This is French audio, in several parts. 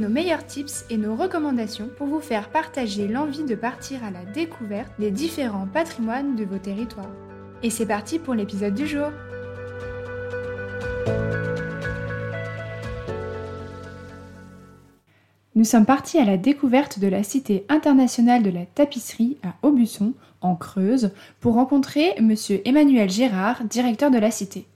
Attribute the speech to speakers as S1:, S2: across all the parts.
S1: nos meilleurs tips et nos recommandations pour vous faire partager l'envie de partir à la découverte des différents patrimoines de vos territoires. Et c'est parti pour l'épisode du jour. Nous sommes partis à la découverte de la Cité internationale de la tapisserie à Aubusson, en Creuse, pour rencontrer M. Emmanuel Gérard, directeur de la Cité.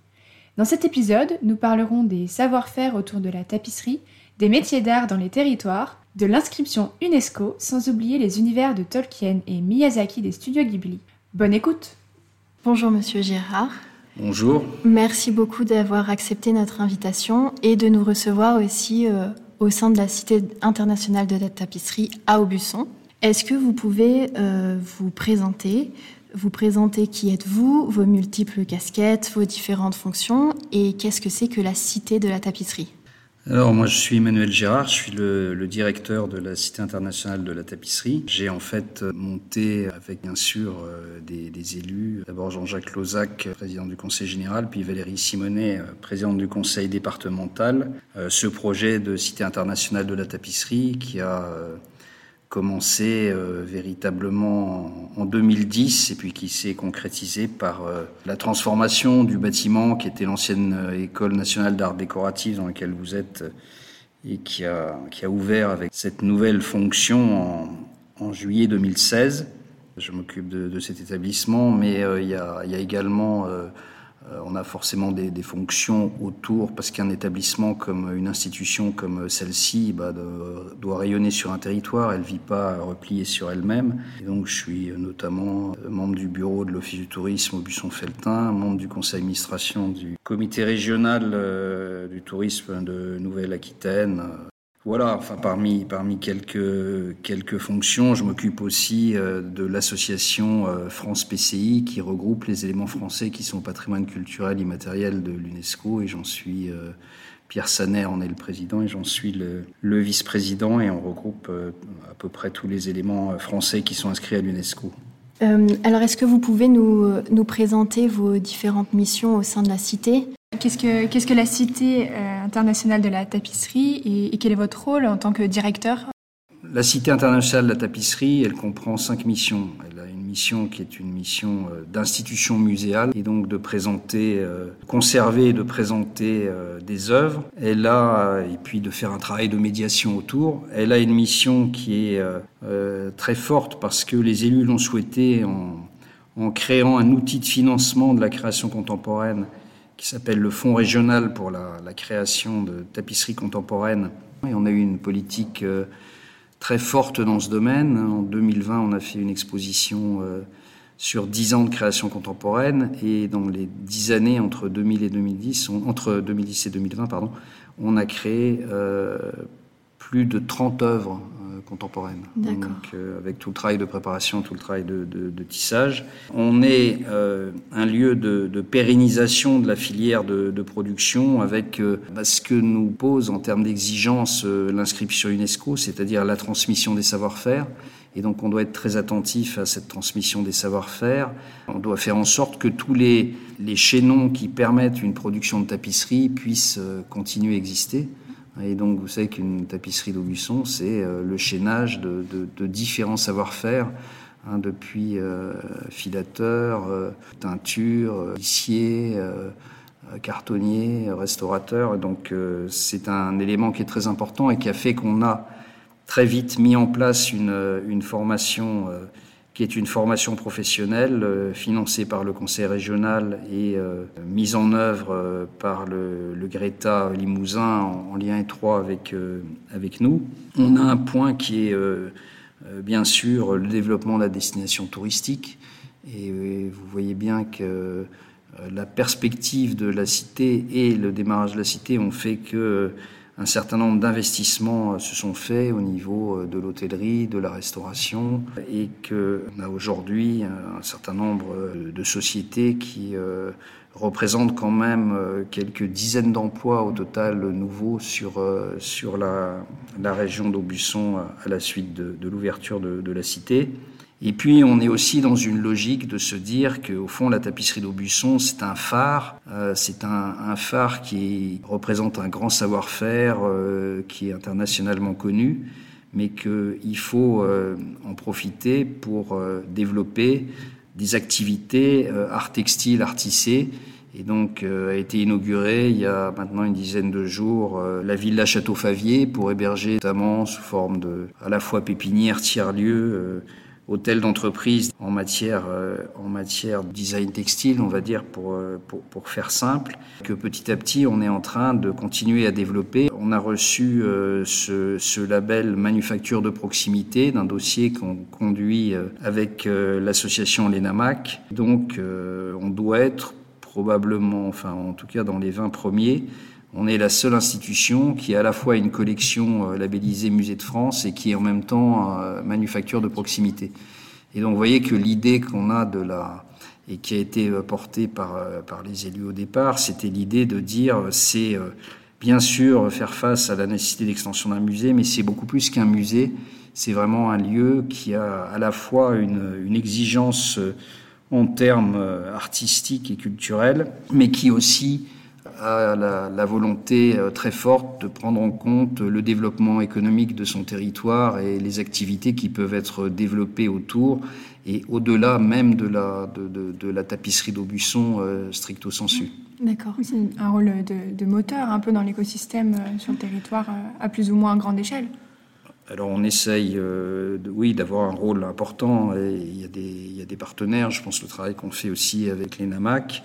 S1: Dans cet épisode, nous parlerons des savoir-faire autour de la tapisserie, des métiers d'art dans les territoires, de l'inscription UNESCO, sans oublier les univers de Tolkien et Miyazaki des studios Ghibli. Bonne écoute
S2: Bonjour Monsieur Gérard.
S3: Bonjour.
S2: Merci beaucoup d'avoir accepté notre invitation et de nous recevoir aussi euh, au sein de la Cité internationale de la tapisserie à Aubusson. Est-ce que vous pouvez euh, vous présenter vous présenter qui êtes-vous, vos multiples casquettes, vos différentes fonctions et qu'est-ce que c'est que la Cité de la tapisserie?
S3: Alors moi je suis Emmanuel Gérard, je suis le, directeur de la Cité internationale de la tapisserie. J'ai en fait monté avec bien sûr euh, des, élus, d'abord Jean-Jacques Lozac, président du conseil général, puis Valérie Simonet, euh, présidente du conseil départemental, euh, ce projet de Cité internationale de la tapisserie qui a commencé euh, véritablement en, 2010 et puis qui s'est concrétisé par euh, la transformation du bâtiment qui était l'ancienne euh, école nationale d'art décoratif dans laquelle vous êtes et qui a, qui a ouvert avec cette nouvelle fonction en, en juillet 2016. Je m'occupe de, cet établissement, mais il, y a, y a, également on a forcément des, fonctions autour, parce qu'un établissement comme une institution comme celle-ci bah, doit rayonner sur un territoire, elle ne vit pas repliée sur elle-même. Donc je suis notamment membre du bureau de l'Office du tourisme au Buisson-Feltin, membre du conseil d'administration du comité régional euh, du tourisme de Nouvelle-Aquitaine, voilà, enfin parmi parmi quelques quelques fonctions, je m'occupe aussi euh, de l'association euh, France PCI qui regroupe les éléments français qui sont patrimoine culturel immatériel de l'UNESCO et j'en suis euh, Pierre Saner en est le président et j'en suis le, le vice-président et on regroupe à peu près tous les éléments français qui sont inscrits à l'UNESCO.
S2: alors, est-ce que vous pouvez nous, nous présenter vos différentes missions au sein de la Cité?
S1: Qu'est-ce que, la Cité euh, internationale de la tapisserie et, quel est votre rôle en tant que directeur?
S3: La Cité internationale de la tapisserie, elle comprend cinq missions. Elle a une mission qui est une mission euh, d'institution muséale et donc de présenter, euh, conserver et de présenter des œuvres. Elle a, et puis de faire un travail de médiation autour. Elle a une mission qui est très forte parce que les élus l'ont souhaité en créant un outil de financement de la création contemporaine qui s'appelle le Fonds régional pour la, création de tapisseries contemporaines. Et on a eu une politique euh, très forte dans ce domaine. En 2020, on a fait une exposition euh, sur 10 ans de création contemporaine et dans les 10 années entre 2000 et 2010, entre 2010 et 2020, pardon, on a créé euh, plus de 30 œuvres contemporaine. Donc, euh, avec tout le travail de préparation, tout le travail de, tissage. On est euh, un lieu de, pérennisation de la filière de, production avec euh, bah, ce que nous pose en termes d'exigence l'inscription UNESCO, c'est-à-dire la transmission des savoir-faire. Et donc on doit être très attentif à cette transmission des savoir-faire. On doit faire en sorte que tous les, les chaînons qui permettent une production de tapisserie puissent continuer à exister. Et donc, vous savez qu'une tapisserie d'Aubusson, c'est euh, le chaînage de, différents savoir-faire, hein, depuis euh, filateur, euh, teinture, lissier, cartonnier, restaurateur. Donc, c'est un élément qui est très important et qui a fait qu'on a très vite mis en place une, une formation qui est une formation professionnelle euh, financée par le conseil régional et euh, mise en œuvre euh, par le, le, Greta Limousin en, lien étroit avec, avec nous. On a un point qui est bien sûr le développement de la destination touristique et vous voyez bien que la perspective de la cité et le démarrage de la cité ont fait que un certain nombre d'investissements se sont faits au niveau de l'hôtellerie, de la restauration, et qu'on a aujourd'hui un certain nombre de sociétés qui représentent quand même quelques dizaines d'emplois au total nouveaux sur, sur la, la région d'Aubusson à la suite de, l'ouverture de la cité. Et puis, on est aussi dans une logique de se dire qu'au fond, la tapisserie d'Aubusson, c'est un phare. Euh, c'est un, phare qui représente un grand savoir-faire euh, qui est internationalement connu, mais qu'il faut euh, en profiter pour développer des activités art textile, art tissé. Et donc, a été inaugurée il y a maintenant une dizaine de jours la villa Château-Favier pour héberger notamment sous forme de à la fois pépinière, tiers-lieu, hôtel d'entreprise en matière euh, en matière de design textile, on va dire pour, euh, pour, pour faire simple, que petit à petit on est en train de continuer à développer. On a reçu euh, ce, ce, label manufacture de proximité d'un dossier qu'on conduit euh, avec euh, l'association Lenamac. Donc on doit être probablement, enfin en tout cas dans les 20 premiers, on est la seule institution qui a à la fois une collection euh, labellisée Musée de France et qui est en même temps euh, manufacture de proximité. Et donc vous voyez que l'idée qu'on a de la et qui a été euh, portée par, par les élus au départ, c'était l'idée de dire c'est bien sûr faire face à la nécessité d'extension d'un musée, mais c'est beaucoup plus qu'un musée. C'est vraiment un lieu qui a à la fois une, une exigence en termes artistiques et culturels, mais qui aussi a la, la, volonté euh, très forte de prendre en compte le développement économique de son territoire et les activités qui peuvent être développées autour et au-delà même de la, de, de, de la tapisserie d'Aubusson euh, stricto sensu.
S1: D'accord. C'est un rôle de, de, moteur un peu dans l'écosystème euh, sur le territoire euh, à plus ou moins grande échelle.
S3: Alors on essaye, euh, de, oui, d'avoir un rôle important. Et il, y a des, il y a des partenaires. Je pense le travail qu'on fait aussi avec les NAMAC,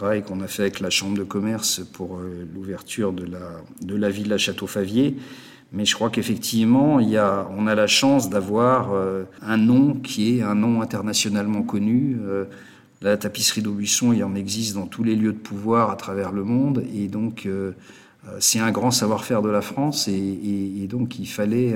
S3: travail qu'on a fait avec la Chambre de commerce pour euh, l'ouverture de la, de la villa Château-Favier. Mais je crois qu'effectivement, il y a, on a la chance d'avoir euh, un nom qui est un nom internationalement connu. Euh, la tapisserie d'Aubusson, il en existe dans tous les lieux de pouvoir à travers le monde. Et donc, c'est un grand savoir-faire de la France. Et, donc, il fallait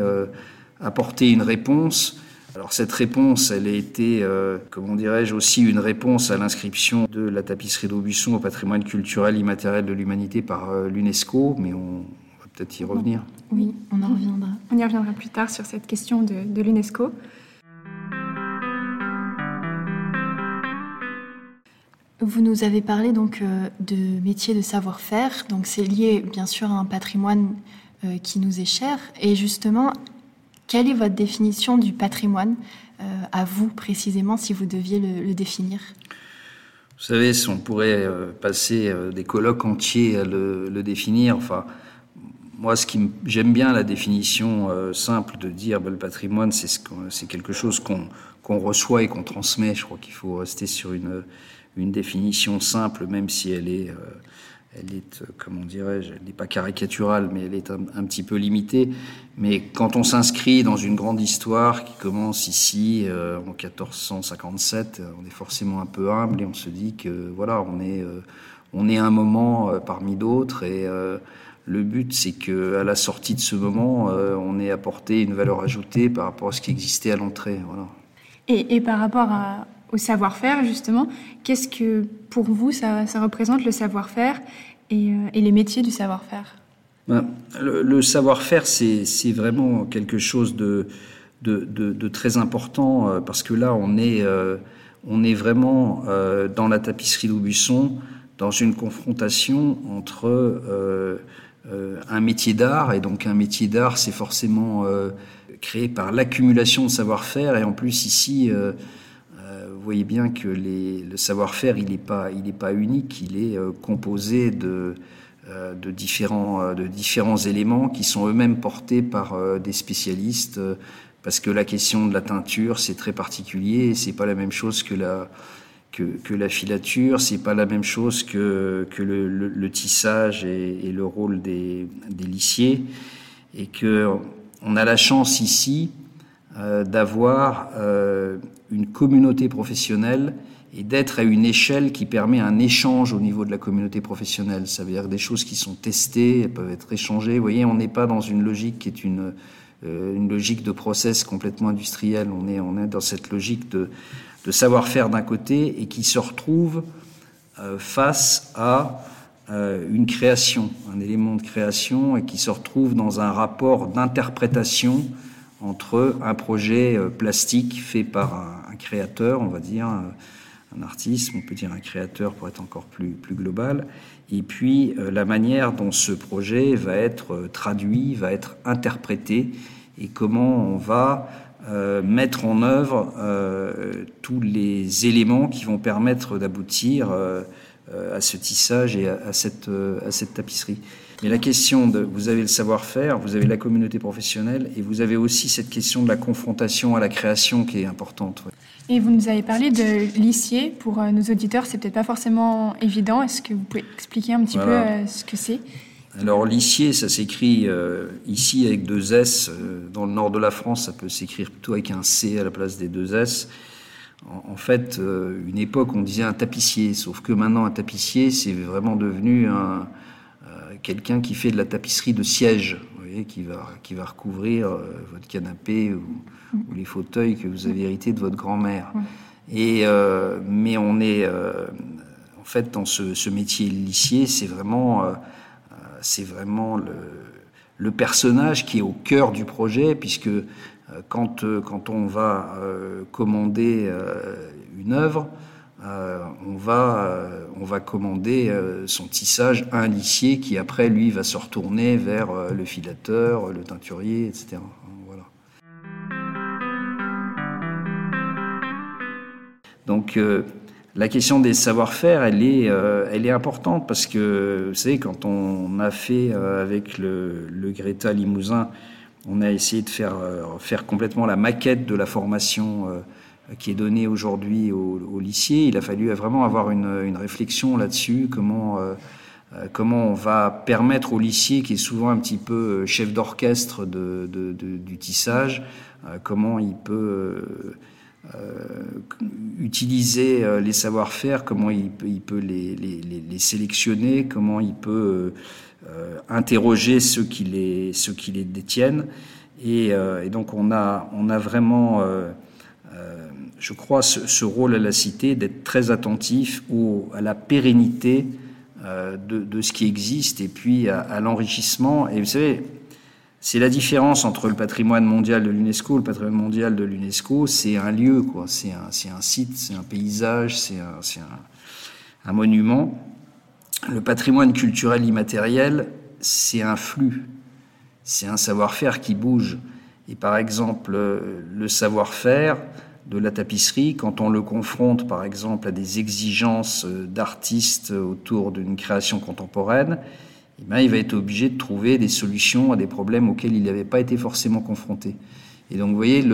S3: apporter une réponse alors cette réponse, elle a été, euh, comment dirais-je, aussi une réponse à l'inscription de la tapisserie d'Aubusson au patrimoine culturel immatériel de l'humanité par euh, l'UNESCO, mais on va peut-être y revenir.
S2: Oui, on en reviendra.
S1: On y reviendra plus tard sur cette question de, de l'UNESCO.
S2: Vous nous avez parlé donc euh, de métier de savoir-faire, donc c'est lié bien sûr à un patrimoine euh, qui nous est cher. Et justement, quelle est votre définition du patrimoine euh, à vous précisément, si vous deviez le, définir?
S3: Vous savez, on pourrait euh, passer euh, des colloques entiers à le, définir. Enfin, moi, ce qui j'aime bien la définition simple de dire bah, le patrimoine, c'est ce c'est quelque chose qu'on reçoit et qu'on transmet. Je crois qu'il faut rester sur une définition simple, même si elle est elle est, comment dirais-je, elle n'est pas caricaturale, mais elle est un, petit peu limitée. Mais quand on s'inscrit dans une grande histoire qui commence ici euh, en 1457, on est forcément un peu humble et on se dit que voilà, on est, euh, on est un moment euh, parmi d'autres et euh, le but, c'est que à la sortie de ce moment, euh, on ait apporté une valeur ajoutée par rapport à ce qui existait à l'entrée. Voilà.
S1: Et, par rapport au savoir-faire, justement, qu'est-ce que pour vous ça représente le savoir-faire? Et, euh, et, les métiers du savoir-faire.
S3: Ben, Le, savoir-faire, c'est vraiment quelque chose de, très important euh, parce que là, on est, euh, vraiment dans la tapisserie d'Aubusson, dans une confrontation entre un métier d'art, et donc un métier d'art, c'est forcément créé par l'accumulation de savoir-faire, et en plus ici, voyez bien que le savoir-faire, il n'est pas, unique, il est euh, composé de, euh, euh, de différents éléments qui sont eux-mêmes portés par des spécialistes, parce que la question de la teinture, c'est très particulier, et c'est pas la même chose que la, que, que la filature, c'est pas la même chose que, le, tissage et, le rôle des, des lissiers, et que on a la chance ici d'avoir une communauté professionnelle et d'être à une échelle qui permet un échange au niveau de la communauté professionnelle. Ça veut dire des choses qui sont testées, elles peuvent être échangées. Vous voyez, on n'est pas dans une logique qui est une, euh, une logique de process complètement industriel. On est, on est dans cette logique de, de savoir-faire d'un côté et qui se retrouve euh, face à euh, une création, un élément de création et qui se retrouve dans un rapport d'interprétation entre un projet plastique fait par un, un créateur, on va dire, un artiste, on peut dire un créateur pour être encore plus, global, et puis euh, la manière dont ce projet va être euh, traduit, va être interprété, et comment on va euh, mettre en œuvre tous les éléments qui vont permettre d'aboutir à ce tissage et à cette tapisserie. Mais la question de, vous avez le savoir-faire, vous avez la communauté professionnelle, et vous avez aussi cette question de la confrontation à la création qui est importante.
S1: Et vous nous avez parlé de l'ICIer. Pour euh, nos auditeurs, c'est peut-être pas forcément évident. Est-ce que vous pouvez expliquer un petit peu euh, ce que c'est?
S3: Alors l'ICIer, ça s'écrit euh, ici avec deux S. Dans le nord de la France, ça peut s'écrire plutôt avec un C à la place des deux S. En, fait, une époque, on disait un tapissier, sauf que maintenant, un tapissier, c'est vraiment devenu un, quelqu'un qui fait de la tapisserie de siège, vous voyez, qui va, qui va recouvrir votre canapé ou, ou les fauteuils que vous avez hérités de votre grand-mère. Et euh, mais on est euh, en fait dans ce, métier lissier, c'est vraiment euh, c'est vraiment le, le, personnage qui est au cœur du projet, puisque quand quand on va commander une œuvre, on va on va commander son tissage à un lissier qui après lui va se retourner vers le filateur, le teinturier, etc. Donc euh, la question des savoir-faire, elle est, euh, elle est importante parce que, vous savez, quand on a fait euh, avec le, le, Greta Limousin, on a essayé de faire, faire complètement la maquette de la formation qui est donnée aujourd'hui au, au, lycée. Il a fallu vraiment avoir une, une réflexion là-dessus, comment, comment on va permettre au lycée, qui est souvent un petit peu chef d'orchestre de, de, de, du tissage, comment il peut euh, utiliser euh, les savoir-faire, comment il, peut les, sélectionner, comment il peut euh, interroger ceux qui les, ceux qui les détiennent. Et, donc on a, on a vraiment, je crois, ce, rôle à la cité d'être très attentif au, à la pérennité de, ce qui existe et puis à, à l'enrichissement. Et vous savez, c'est la différence entre le patrimoine mondial de l'UNESCO. Le patrimoine mondial de l'UNESCO, c'est un lieu, quoi. C'est un, un, site, c'est un paysage, c'est un, un, un, monument. Le patrimoine culturel immatériel, c'est un flux, c'est un savoir-faire qui bouge. Et par exemple, le savoir-faire de la tapisserie, quand on le confronte par exemple à des exigences d'artistes autour d'une création contemporaine, eh ben, il va être obligé de trouver des solutions à des problèmes auxquels il n'avait pas été forcément confronté. Et donc, vous voyez,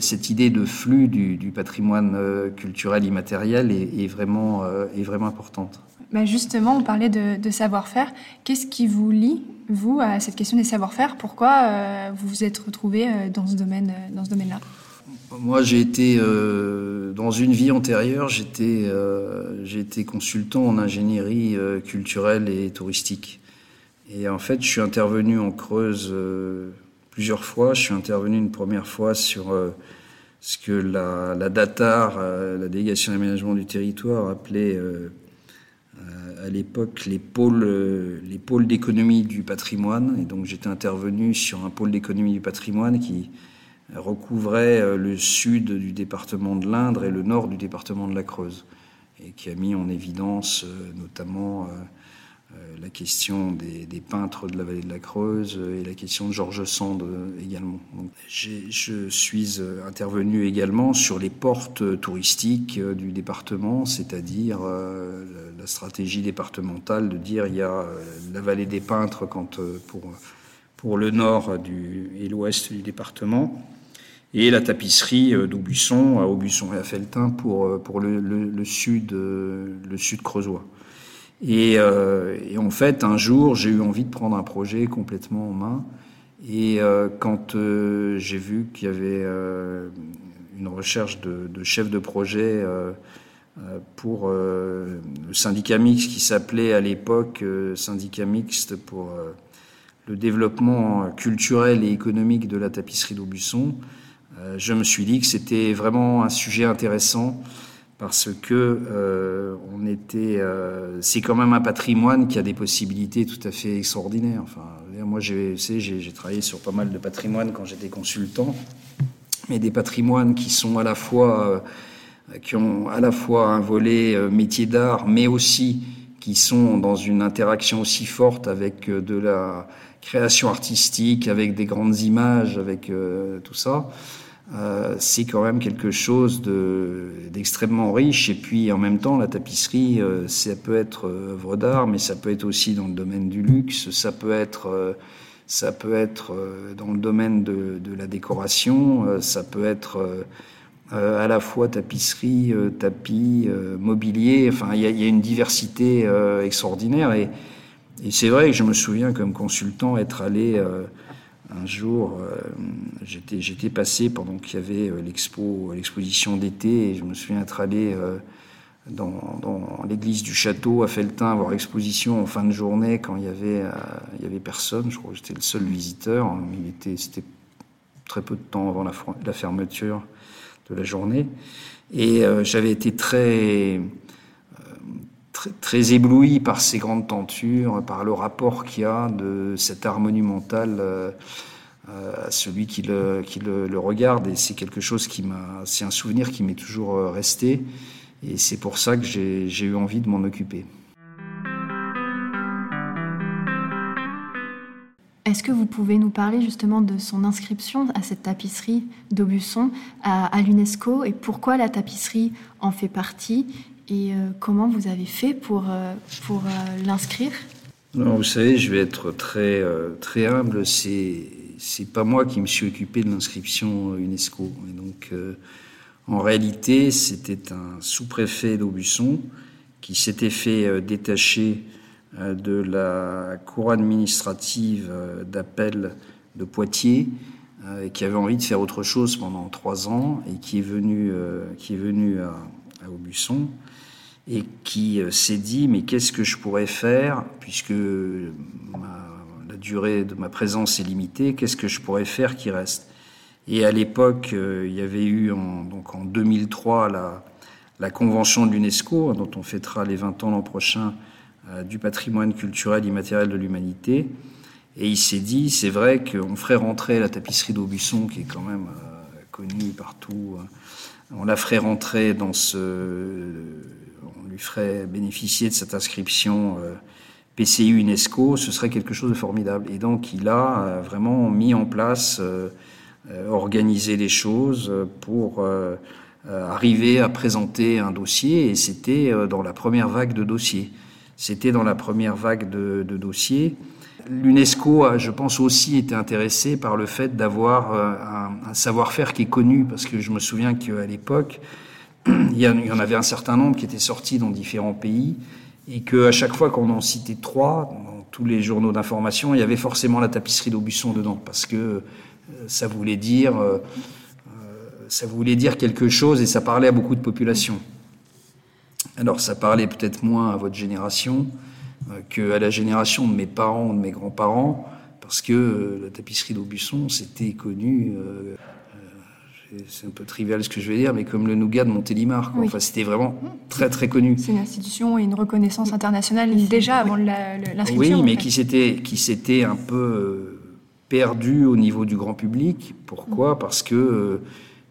S3: cette idée de flux du, patrimoine euh, culturel immatériel est, est vraiment, euh, importante.
S1: Justement, on parlait de, savoir-faire. Qu'est-ce qui vous lie, vous, à cette question des savoir-faire? Pourquoi euh, vous vous êtes retrouvé dans ce domaine, dans ce domaine-là?
S3: Moi, j'ai été dans une vie antérieure, j'étais j'ai été consultant en ingénierie culturelle et touristique. Et en fait, je suis intervenu en Creuse euh, plusieurs fois. Je suis intervenu une première fois sur euh, ce que la, DATAR, euh, la délégation d'aménagement du territoire, appelait à l'époque les pôles, les pôles d'économie du patrimoine. Et donc j'étais intervenu sur un pôle d'économie du patrimoine qui recouvrait le sud du département de l'Indre et le nord du département de la Creuse, et qui a mis en évidence notamment euh, la question des, peintres de la vallée de la Creuse et la question de Georges Sand euh, également. je suis euh, intervenu également sur les portes touristiques du département, c'est-à-dire la stratégie départementale de dire il y a la vallée des peintres pour, pour le nord et l'ouest du département, et la tapisserie d'Aubusson, à Aubusson et à Feltin pour, pour le, le sud, le sud creusois. Et, euh, et, en fait, un jour, j'ai eu envie de prendre un projet complètement en main. Et euh, quand euh, j'ai vu qu'il y avait euh, une recherche de, de, chef de projet pour le syndicat mixte qui s'appelait à l'époque syndicat mixte pour le développement culturel et économique de la tapisserie d'Aubusson. Je me suis dit que c'était vraiment un sujet intéressant parce que euh, on était, euh, c'est quand même un patrimoine qui a des possibilités tout à fait extraordinaires. Enfin, moi, j'ai, j'ai travaillé sur pas mal de patrimoines quand j'étais consultant, mais des patrimoines qui sont à la fois, euh, qui ont à la fois un volet métier d'art, mais aussi qui sont dans une interaction aussi forte avec de la création artistique, avec des grandes images, avec tout ça. Euh, c'est quand même quelque chose d'extrêmement riche. Et puis en même temps, la tapisserie, euh, ça peut être euh, œuvre d'art, mais ça peut être aussi dans le domaine du luxe, ça peut être, ça peut être dans le domaine de, la décoration, ça peut être à la fois tapisserie, tapis, mobilier. Enfin, il y a, y a, une diversité extraordinaire. Et, et c'est vrai que je me souviens comme consultant être allé un jour, euh, j'étais, passé pendant qu'il y avait euh, l'expo, l'exposition d'été, et je me souviens être allé euh, dans, l'église du château à Feltin voir l'exposition en fin de journée quand il y avait, avait personne. Je crois que j'étais le seul visiteur. C'était très peu de temps avant la fermeture de la journée. Et j'avais été très très, ébloui par ces grandes tentures, par le rapport qu'il y a de cet art monumental euh, euh, à celui qui le, regarde. Et c'est quelque chose qui m'a, c'est un souvenir qui m'est toujours euh, resté. Et c'est pour ça que j'ai eu envie de m'en occuper.
S2: Est-ce que vous pouvez nous parler justement de son inscription à cette tapisserie d'Aubusson à l'UNESCO et pourquoi la tapisserie en fait partie? Et euh, comment vous avez fait pour, euh, pour euh, l'inscrire?
S3: Vous savez, je vais être très, très humble. C'est, c'est pas moi qui me suis occupé de l'inscription UNESCO. Et donc, en réalité, c'était un sous-préfet d'Aubusson qui s'était fait détacher de la cour administrative d'appel de Poitiers, et qui avait envie de faire autre chose pendant trois ans, et qui est venu, qui est venu à Aubusson et qui euh, s'est dit mais qu'est-ce que je pourrais faire puisque la durée de ma présence est limitée, qu'est-ce que je pourrais faire qui reste? Et à l'époque, euh, il y avait eu en, donc en 2003 la, la convention de l'UNESCO dont on fêtera les 20 ans l'an prochain euh, du patrimoine culturel immatériel de l'humanité. Et il s'est dit, c'est vrai qu'on ferait rentrer la tapisserie d'Aubusson, qui est quand même connue partout, on la ferait rentrer dans ce lui ferait bénéficier de cette inscription euh, PCU UNESCO, ce serait quelque chose de formidable. Et donc il a euh, vraiment mis en place, euh, organisé les choses pour arriver à présenter un dossier. Et c'était dans la première vague de dossiers. C'était dans la première vague de dossiers. L'UNESCO a, je pense, aussi été intéressé par le fait d'avoir un, un savoir-faire qui est connu, parce que je me souviens qu'à l'époque, il y en avait un certain nombre qui étaient sortis dans différents pays et qu'à chaque fois qu'on en citait trois, dans tous les journaux d'information, il y avait forcément la tapisserie d'Aubusson dedans, parce que euh, ça voulait dire, euh, euh, ça voulait dire quelque chose et ça parlait à beaucoup de populations. Alors ça parlait peut-être moins à votre génération qu'à la génération de mes parents ou de mes grands-parents, parce que la tapisserie d'Aubusson, c'était connu c'est un peu trivial ce que je vais dire, mais comme le nougat de Montélimar. Enfin, c'était vraiment très très connu.
S1: C'est une institution et une reconnaissance internationale déjà avant l'inscription.
S3: Oui, mais qui s'était qui s'était un peu euh, perdu au niveau du grand public. Pourquoi? Parce que euh,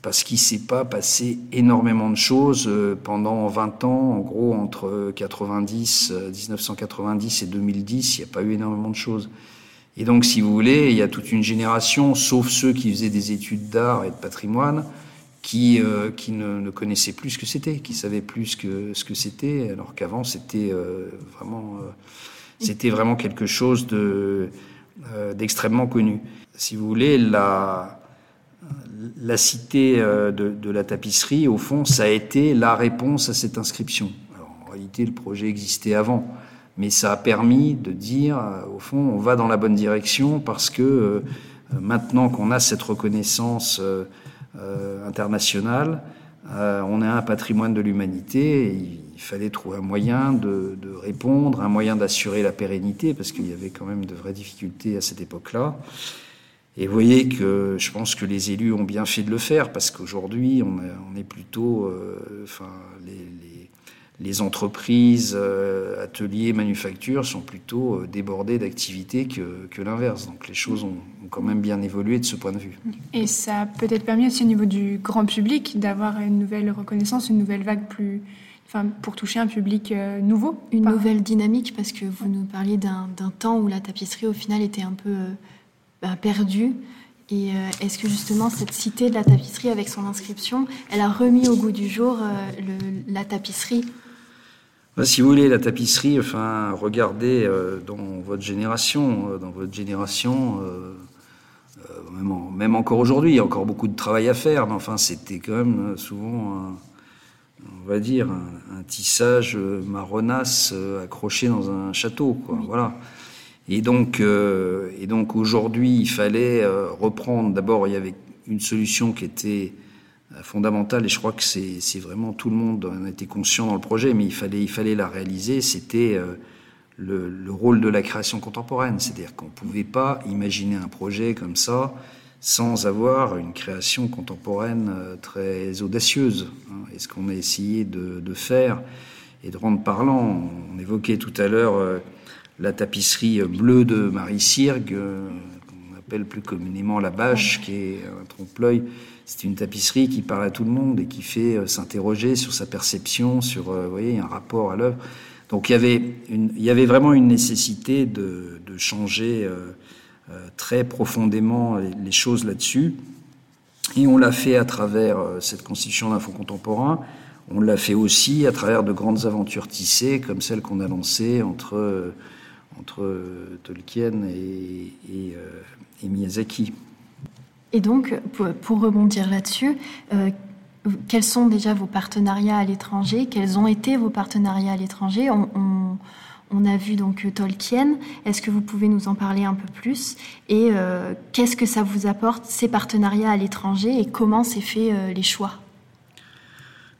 S3: parce qu'il s'est pas passé énormément de choses euh, pendant 20 ans. En gros, entre 90, 1990 et 2010, il n'y a pas eu énormément de choses. Et donc, si vous voulez, il y a toute une génération, sauf ceux qui faisaient des études d'art et de patrimoine, qui, euh, qui ne, connaissaient plus ce que c'était, qui savaient plus que, ce que c'était, alors qu'avant, c'était euh, vraiment, euh, vraiment quelque chose de, d'extrêmement connu. Si vous voulez, la, la cité de, de, la tapisserie, au fond, ça a été la réponse à cette inscription. Alors, en réalité, le projet existait avant mais ça a permis de dire, euh, au fond, on va dans la bonne direction parce que euh, maintenant qu'on a cette reconnaissance euh, internationale, on est un patrimoine de l'humanité. Il fallait trouver un moyen de, de répondre, un moyen d'assurer la pérennité, parce qu'il y avait quand même de vraies difficultés à cette époque-là. Et vous voyez que je pense que les élus ont bien fait de le faire, parce qu'aujourd'hui, on, on, est plutôt, euh, enfin, les, les, les entreprises, euh, ateliers, manufactures sont plutôt euh, débordés d'activités que, que l'inverse. Donc les choses ont, ont, quand même bien évolué de ce point de vue.
S1: Et ça a peut-être permis aussi au niveau du grand public d'avoir une nouvelle reconnaissance, une nouvelle vague plus, enfin, pour toucher un public euh, nouveau.
S2: Une par... nouvelle dynamique, parce que vous nous parliez d'un temps où la tapisserie, au final, était un peu euh, bah, perdue. Et euh, est-ce que justement cette cité de la tapisserie, avec son inscription, elle a remis au goût du jour euh, le, la tapisserie?
S3: Bah, si vous voulez, la tapisserie, enfin, regardez euh, dans votre génération, dans votre génération, même, en, même, encore aujourd'hui, il y a encore beaucoup de travail à faire, mais enfin, c'était quand même souvent un, on va dire, un, un tissage marronasse accroché dans un château, quoi. Oui. Voilà. Et donc, euh, donc aujourd'hui, il fallait euh, reprendre. D'abord, il y avait une solution qui était euh, fondamentale, et je crois que c'est vraiment tout le monde en était conscient dans le projet, mais il fallait, il fallait la réaliser. C'était le, le, rôle de la création contemporaine, c'est-à-dire qu'on pouvait pas imaginer un projet comme ça sans avoir une création contemporaine très audacieuse. Hein, et ce qu'on a essayé de, de, faire et de rendre parlant. On évoquait tout à l'heure la tapisserie bleue de Marie Sirgue, euh, qu'on appelle plus communément la bâche, qui est un trompe-l'œil. C'est une tapisserie qui parle à tout le monde et qui fait euh, s'interroger sur sa perception, sur euh, vous voyez, un rapport à l'œuvre. Donc il y, avait il y avait vraiment une nécessité de, de changer très profondément les, les choses là-dessus. Et on l'a fait à travers cette constitution d'un fonds contemporain. On l'a fait aussi à travers de grandes aventures tissées, comme celle qu'on a lancée entre entre Tolkien et, et, euh, et, Miyazaki.
S2: Et donc, pour, pour rebondir là-dessus, euh, quels sont déjà vos partenariats à l'étranger? Quels ont été vos partenariats à l'étranger? On, on, on, a vu donc Tolkien. Est-ce que vous pouvez nous en parler un peu plus? Et euh, qu'est-ce que ça vous apporte, ces partenariats à l'étranger? Et comment s'est fait euh, les choix?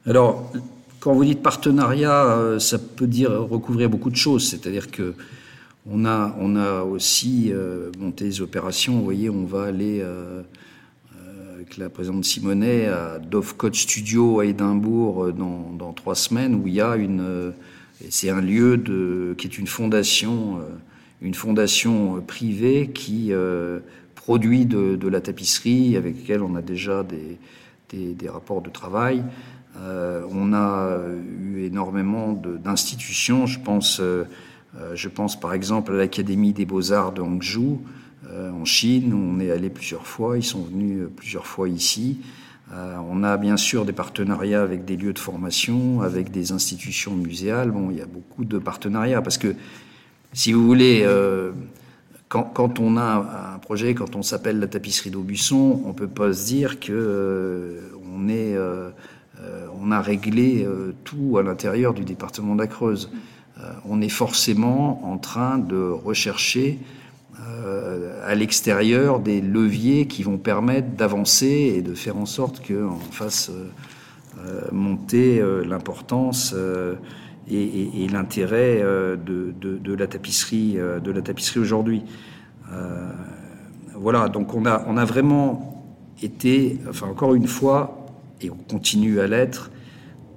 S3: Alors, quand vous dites partenariat, euh, ça peut dire recouvrir beaucoup de choses. C'est-à-dire que on a, on a aussi euh, monté des opérations. Vous voyez, on va aller euh, avec la présidente Simonet à Dovecot Studio à Édimbourg euh, dans, dans, trois semaines, où il y a une. Euh, c'est un lieu de, qui est une fondation, euh, une fondation privée qui produit de, de, la tapisserie, avec laquelle on a déjà des, des, rapports de travail. on a eu énormément d'institutions, je pense. Euh, je pense par exemple à l'Académie des beaux-arts de Hangzhou, euh, en Chine, où on est allé plusieurs fois, ils sont venus euh, plusieurs fois ici. on a bien sûr des partenariats avec des lieux de formation, avec des institutions muséales. Bon, il y a beaucoup de partenariats parce que, si vous voulez, euh, quand, on a un projet, quand on s'appelle la tapisserie d'Aubusson, on peut pas se dire que euh, euh, a réglé tout à l'intérieur du département de la Creuse. Euh, on est forcément en train de rechercher euh, à l'extérieur des leviers qui vont permettre d'avancer et de faire en sorte qu'on fasse euh, monter l'importance et, l'intérêt de, de, de, la tapisserie, de la tapisserie aujourd'hui. voilà, donc on a, on a vraiment été, enfin encore une fois, et on continue à l'être,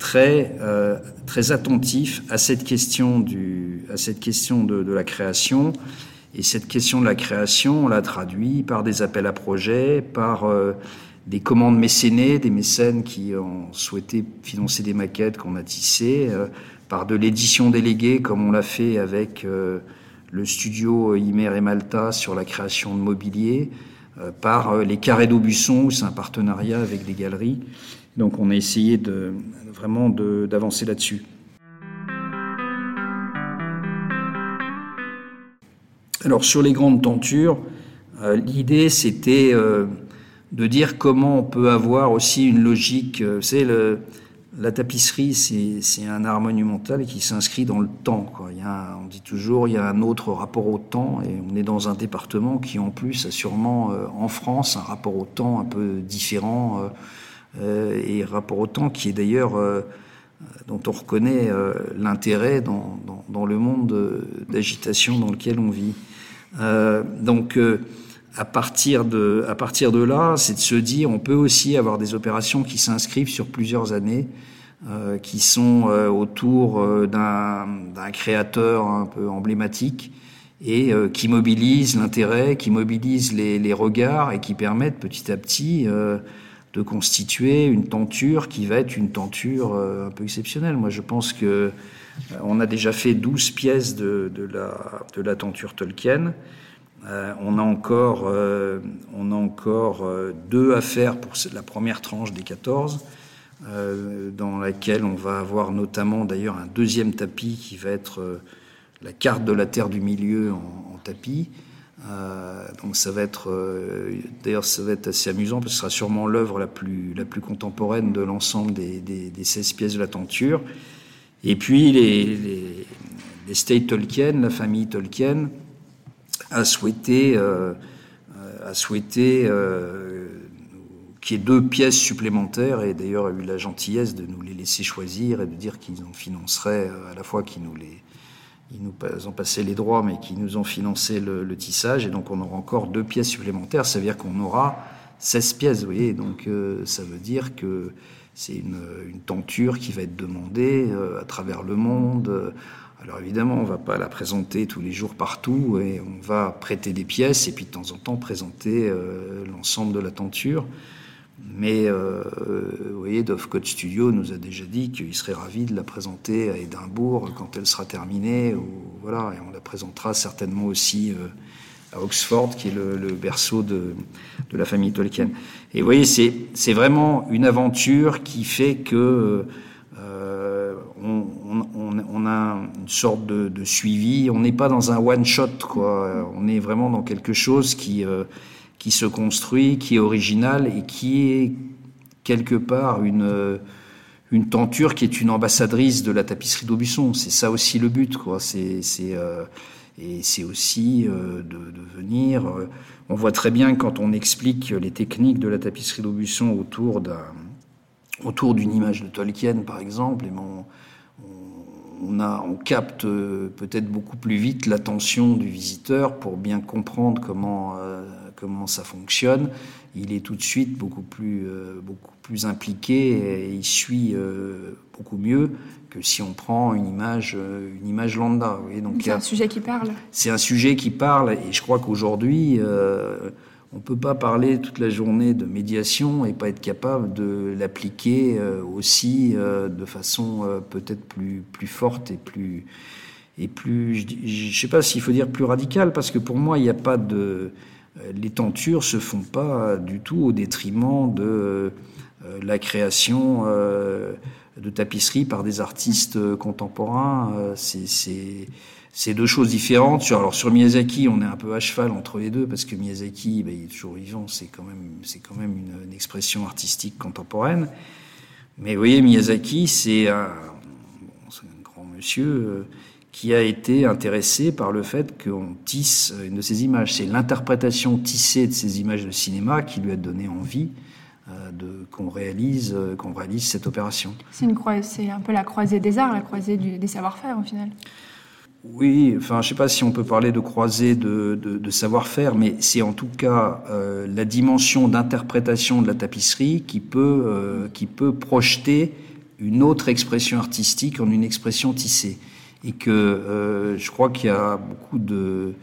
S3: très, euh, très attentif à cette question, du, à cette question de, de, la création. Et cette question de la création, on l'a traduit par des appels à projets, par euh, des commandes mécénées, des mécènes qui ont souhaité financer des maquettes qu'on a tissées, euh, par de l'édition déléguée, comme on l'a fait avec euh, le studio Imer et Malta sur la création de mobilier, par les carrés d'Aubusson, c'est un partenariat avec des galeries. Donc on a essayé vraiment d'avancer là-dessus. Alors sur les grandes tentures, euh, l'idée c'était euh, de dire comment on peut avoir aussi une logique. Euh, c'est le la tapisserie, c'est un art monumental qui s'inscrit dans le temps. On dit toujours, il y a un autre rapport au temps, et on est dans un département qui, en plus, a sûrement, euh, en France, un rapport au temps un peu différent. Euh, et rapport au temps, qui est d'ailleurs dont on reconnaît l'intérêt dans, dans, le monde d'agitation dans lequel on vit. donc à partir de, à partir de là, c'est de se dire, on peut aussi avoir des opérations qui s'inscrivent sur plusieurs années, euh, qui sont euh, autour euh, d'un créateur un peu emblématique et euh, qui mobilisent l'intérêt, qui mobilisent les, les, regards et qui permettent petit à petit de constituer une tenture qui va être une tenture un peu exceptionnelle. Moi, je pense que on a déjà fait 12 pièces de, de, la, de la tenture Tolkien. Euh, on a encore, euh, on a encore euh, deux à faire pour la première tranche des 14, dans laquelle on va avoir notamment d'ailleurs un deuxième tapis qui va être la carte de la Terre du Milieu en, tapis. donc ça va être, d'ailleurs ça va être assez amusant parce que ce sera sûrement l'œuvre la plus, la plus contemporaine de l'ensemble des, des, 16 pièces de la tenture. Et puis les, les, les State Tolkien, la famille Tolkien, a souhaité, euh, a souhaité euh, qu'il y ait deux pièces supplémentaires et d'ailleurs a eu la gentillesse de nous les laisser choisir et de dire qu'ils en financeraient euh, à la fois qu'ils nous les ils nous ont passé les droits mais qui nous ont financé le, tissage. Et donc on aura encore deux pièces supplémentaires. Ça veut dire qu'on aura 16 pièces vous voyez. Donc ça veut dire que c'est une, tenture qui va être demandée à travers le monde alors évidemment, on ne va pas la présenter tous les jours partout et on va prêter des pièces et puis de temps en temps présenter euh, l'ensemble de la tenture. Mais euh, vous voyez, Dove Code Studio nous a déjà dit qu'il serait ravi de la présenter à Édimbourg quand elle sera terminée. Ou, voilà, et on la présentera certainement aussi euh, à Oxford, qui est le, berceau de, de, la famille Tolkien. Et vous voyez, c'est vraiment une aventure qui fait que on, a une sorte de, suivi. On n'est pas dans un one shot, quoi. On est vraiment dans quelque chose qui euh, qui se construit, qui est original et qui est quelque part une euh, une tenture qui est une ambassadrice de la tapisserie d'Aubusson. C'est ça aussi le but, quoi. C'est c'est euh, et c'est aussi de, venir. on voit très bien quand on explique les techniques de la tapisserie d'Aubusson autour d'un autour d'une image de Tolkien, par exemple, et on, a, on capte euh, peut-être beaucoup plus vite l'attention du visiteur pour bien comprendre comment, euh, comment ça fonctionne. Il est tout de suite beaucoup plus, euh, beaucoup plus impliqué et il suit beaucoup mieux que si on prend une image, une image lambda.
S1: C'est un sujet qui parle.
S3: C'est un sujet qui parle et je crois qu'aujourd'hui, on ne peut pas parler toute la journée de médiation et pas être capable de l'appliquer euh, aussi euh, de façon euh, peut-être plus, plus forte et plus, et plus je ne sais pas s'il faut dire plus radicale, parce que pour moi, il a pas de... Les tentures se font pas du tout au détriment de la création de tapisseries par des artistes contemporains. C'est c'est deux choses différentes. Sur, alors sur Miyazaki, on est un peu à cheval entre les deux parce que Miyazaki, ben, il est toujours vivant, c'est quand même, c'est quand même une, expression artistique contemporaine. Mais vous voyez, Miyazaki, c'est un, grand monsieur euh, qui a été intéressé par le fait qu'on tisse une de ses images. C'est l'interprétation tissée de ces images de cinéma qui lui a donné envie euh, de, qu'on réalise, euh, qu'on réalise cette opération.
S1: C'est, un peu la croisée des arts, la croisée des savoir-faire au final.
S3: Oui, enfin, je ne sais pas si on peut parler de croisée de, savoir-faire, mais c'est en tout cas euh, la dimension d'interprétation de la tapisserie qui peut, euh, qui peut projeter une autre expression artistique en une expression tissée. Et que euh, je crois qu'il y a beaucoup de,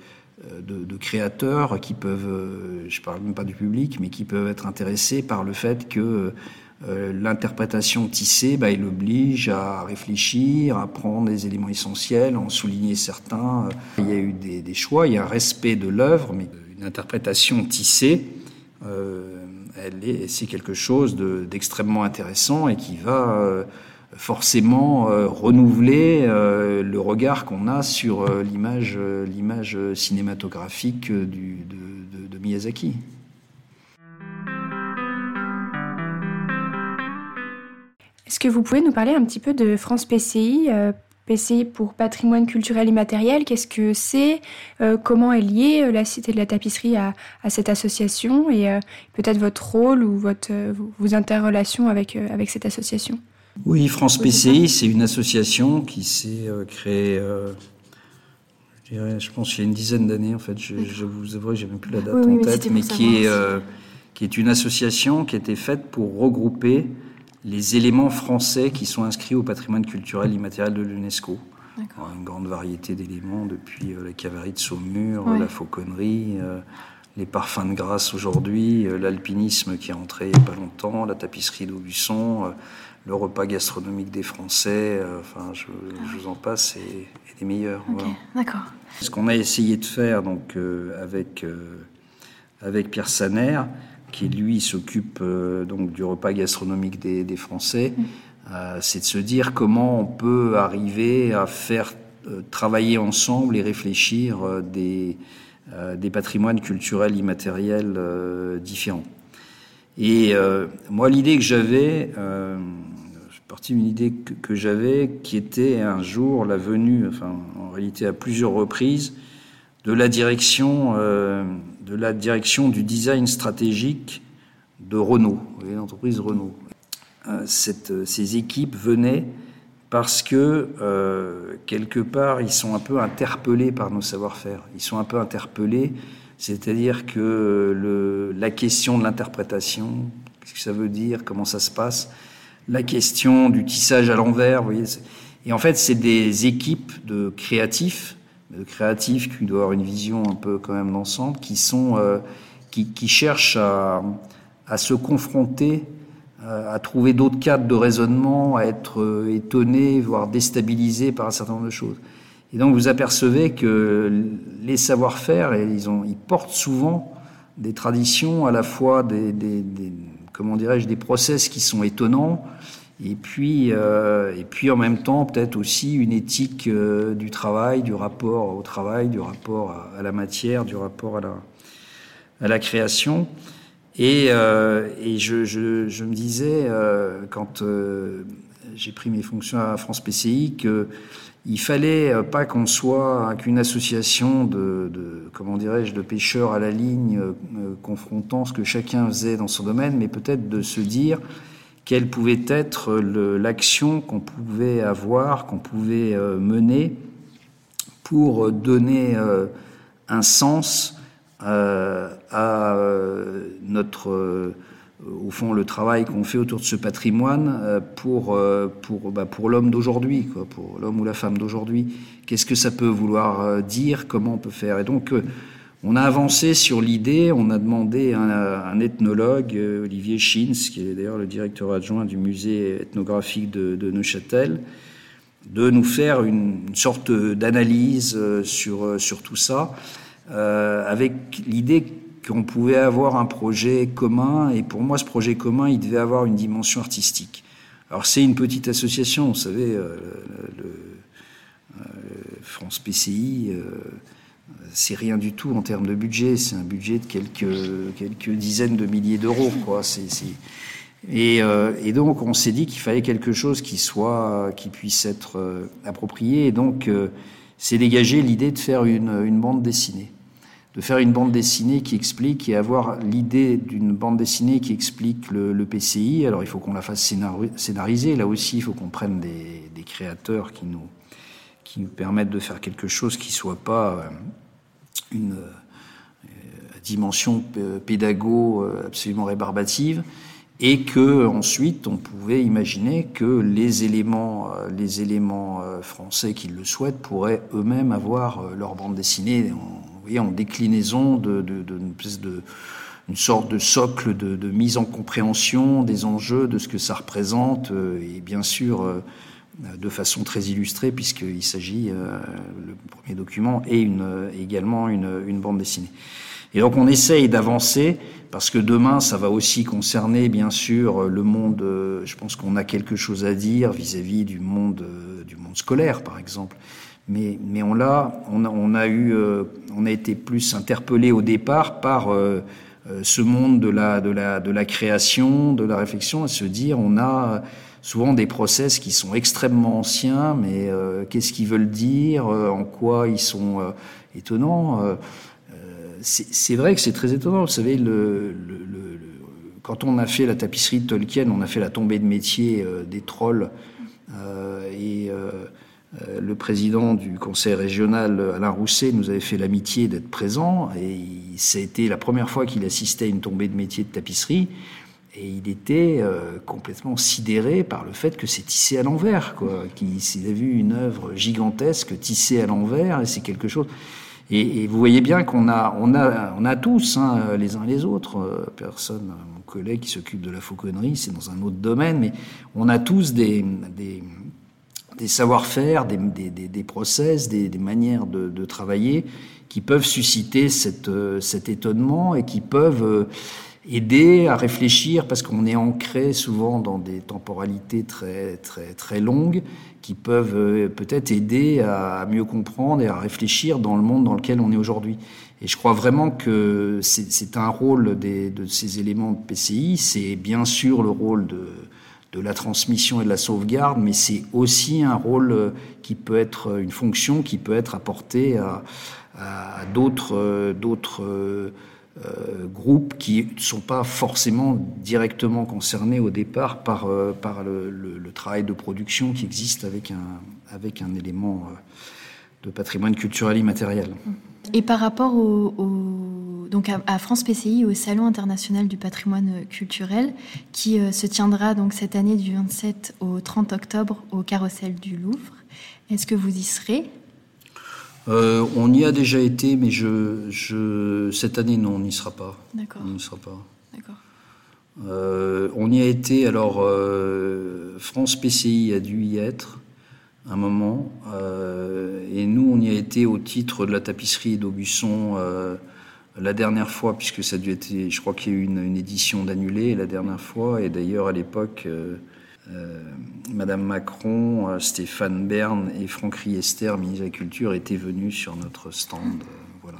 S3: de, créateurs qui peuvent, je parle même pas du public, mais qui peuvent être intéressés par le fait que euh, l'interprétation tissée, bah, il oblige à réfléchir, à prendre des éléments essentiels, à en souligner certains. Il y a eu des, choix, il y a un respect de l'œuvre, mais une interprétation tissée, euh, c'est quelque chose d'extrêmement intéressant et qui va euh, forcément euh, renouveler le regard qu'on a sur l'image, l'image cinématographique de, de, de Miyazaki.
S1: Est-ce que vous pouvez nous parler un petit peu de France PCI, euh, PCI pour patrimoine culturel immatériel. Qu'est-ce que c'est Comment est liée la Cité de la Tapisserie à, cette association Et peut-être votre rôle ou votre, vos interrelations avec, avec cette association?
S3: Oui, France PCI, c'est une association qui s'est créée je pense qu'il y a une dizaine d'années, en fait, je, vous avoue, j'ai même plus la date en tête, mais qui est, euh, qui est une association qui a été faite pour regrouper les éléments français qui sont inscrits au patrimoine culturel immatériel de l'UNESCO. Une grande variété d'éléments, depuis euh, la cavalerie de Saumur, la fauconnerie, euh, les parfums de grâce aujourd'hui, l'alpinisme qui est entré il n'y a pas longtemps, la tapisserie d'Aubusson, le repas gastronomique des Français, enfin, je, vous en passe, et, et des meilleurs.
S2: D'accord.
S3: Ce qu'on a essayé de faire donc euh, avec euh, avec Pierre Saner, qui lui s'occupe euh, donc du repas gastronomique des, des Français, mm. c'est de se dire comment on peut arriver à faire travailler ensemble et réfléchir des des patrimoines culturels immatériels différents. Et moi, l'idée que j'avais, partie d'une idée que, que j'avais, qui était un jour la venue, enfin en réalité à plusieurs reprises, de la direction, euh, de la direction du design stratégique de Renault, l'entreprise Renault. Euh, cette, ces équipes venaient parce que euh, quelque part ils sont un peu interpellés par nos savoir-faire. Ils sont un peu interpellés, c'est-à-dire que la question de l'interprétation, qu'est-ce que ça veut dire, comment ça se passe, la question du tissage à l'envers. Vous voyez, et en fait, c'est des équipes de créatifs, créatifs qui doivent avoir une vision un peu quand même d'ensemble, qui sont, euh, qui, qui, cherchent à, à, se confronter, euh, à trouver d'autres cadres de raisonnement, à être euh, étonnés, voire déstabilisés par un certain nombre de choses. Et donc, vous apercevez que les savoir-faire, ils, ont, ils portent souvent des traditions, à la fois des, des, des comment dirais-je, des process qui sont étonnants, et puis, euh, et puis en même temps peut-être aussi une éthique euh, du travail, du rapport au travail, du rapport à, la matière, du rapport à la, à la création. Et, euh, et je, je, je, me disais, euh, quand euh, j'ai pris mes fonctions à France PCI, que il fallait pas qu'on soit qu'une association de, de comment dirais-je de pêcheurs à la ligne confrontant ce que chacun faisait dans son domaine, mais peut-être de se dire quelle pouvait être l'action qu'on pouvait avoir, qu'on pouvait euh, mener pour donner un sens à notre euh, au fond le travail qu'on fait autour de ce patrimoine euh, pour euh, pour bah, pour l'homme d'aujourd'hui pour l'homme ou la femme d'aujourd'hui. Qu'est-ce que ça peut vouloir dire comment on peut faire? Et donc on a avancé sur l'idée on a demandé à un, ethnologue Olivier Schins qui est d'ailleurs le directeur adjoint du musée ethnographique de, Neuchâtel de nous faire une, sorte d'analyse sur sur tout ça euh, avec l'idée qu'on pouvait avoir un projet commun, et pour moi, ce projet commun, il devait avoir une dimension artistique. Alors, c'est une petite association, vous savez, euh, le, euh, France PCI, euh, c'est rien du tout en termes de budget, c'est un budget de quelques, quelques dizaines de milliers d'euros, quoi. Euh, et, donc, on s'est dit qu'il fallait quelque chose qui soit, qui puisse être euh, approprié, et donc, c'est dégager l'idée de faire une, bande dessinée de faire une bande dessinée qui explique et avoir l'idée d'une bande dessinée qui explique le, PCI. Alors il faut qu'on la fasse scénariser. Là aussi, il faut qu'on prenne des, créateurs qui nous, qui nous permettent de faire quelque chose qui soit pas euh, une euh, dimension pédago euh, absolument rébarbative et que ensuite on pouvait imaginer que les éléments, les éléments français qui le souhaitent pourraient eux-mêmes avoir leur bande dessinée en, en déclinaison de, de, de, une sorte de socle de, mise en compréhension des enjeux, de ce que ça représente, et bien sûr de façon très illustrée, puisqu'il s'agit, euh, le premier document, et une, également une, une, bande dessinée. Et donc on essaye d'avancer, parce que demain, ça va aussi concerner, bien sûr, le monde, je pense qu'on a quelque chose à dire vis-à-vis -vis du monde, du monde scolaire, par exemple mais, mais on l'a, on a, on a eu, euh, on a été plus interpellé au départ par euh, euh, ce monde de la, de la, de la création, de la réflexion, à se dire, on a, souvent des process qui sont extrêmement anciens, mais qu'est-ce qu'ils veulent dire, en quoi ils sont étonnants. c'est vrai que c'est très étonnant. Vous savez, quand on a fait la tapisserie de Tolkien, on a fait la tombée de métier des trolls et euh, le président du conseil régional, Alain Rousset, nous avait fait l'amitié d'être présent et été la première fois qu'il assistait à une tombée de métier de tapisserie et il était euh, complètement sidéré par le fait que c'est tissé à l'envers, quoi. Qu'il a vu une œuvre gigantesque tissée à l'envers et c'est quelque chose. Et, vous voyez bien qu'on a, on a, on a tous, hein, les uns les autres, euh, personne, mon collègue qui s'occupe de la fauconnerie, c'est dans un autre domaine, mais on a tous des, des savoir-faire, des, des, process, des, manières de, travailler qui peuvent susciter euh, cet étonnement et qui peuvent aider à réfléchir parce qu'on est ancré souvent dans des temporalités très très très longues qui peuvent euh, peut-être aider à mieux comprendre et à réfléchir dans le monde dans lequel on est aujourd'hui. Et je crois vraiment que c'est un rôle de ces éléments de PCI, c'est bien sûr le rôle de de la transmission et de la sauvegarde, mais c'est aussi un rôle euh, qui peut être une fonction qui peut être apportée à, d'autres euh, d'autres euh, groupes qui ne sont pas forcément directement concernés au départ par, par le, travail de production qui existe avec un, avec un élément de patrimoine culturel immatériel.
S2: Et par rapport au, donc à, France PCI, au Salon international du patrimoine culturel, qui euh, se tiendra donc cette année du 27 au 30 octobre au Carrousel du Louvre, est-ce que vous y serez?
S3: Euh, on y a déjà été, mais je, je, cette année, non, on n'y sera pas.
S2: D'accord.
S3: On n'y sera pas. D'accord. Euh, on y a été, alors, France PCI a dû y être un moment. Euh, et nous, on y a été au titre de la tapisserie d'Aubusson euh, la dernière fois, puisque ça a dû être, je crois qu'il y a eu une, édition d'annulé la dernière fois. Et d'ailleurs, à l'époque, euh, Madame Macron, Stéphane Bern et Franck Riester, ministre de la Culture, étaient venus sur notre stand. voilà.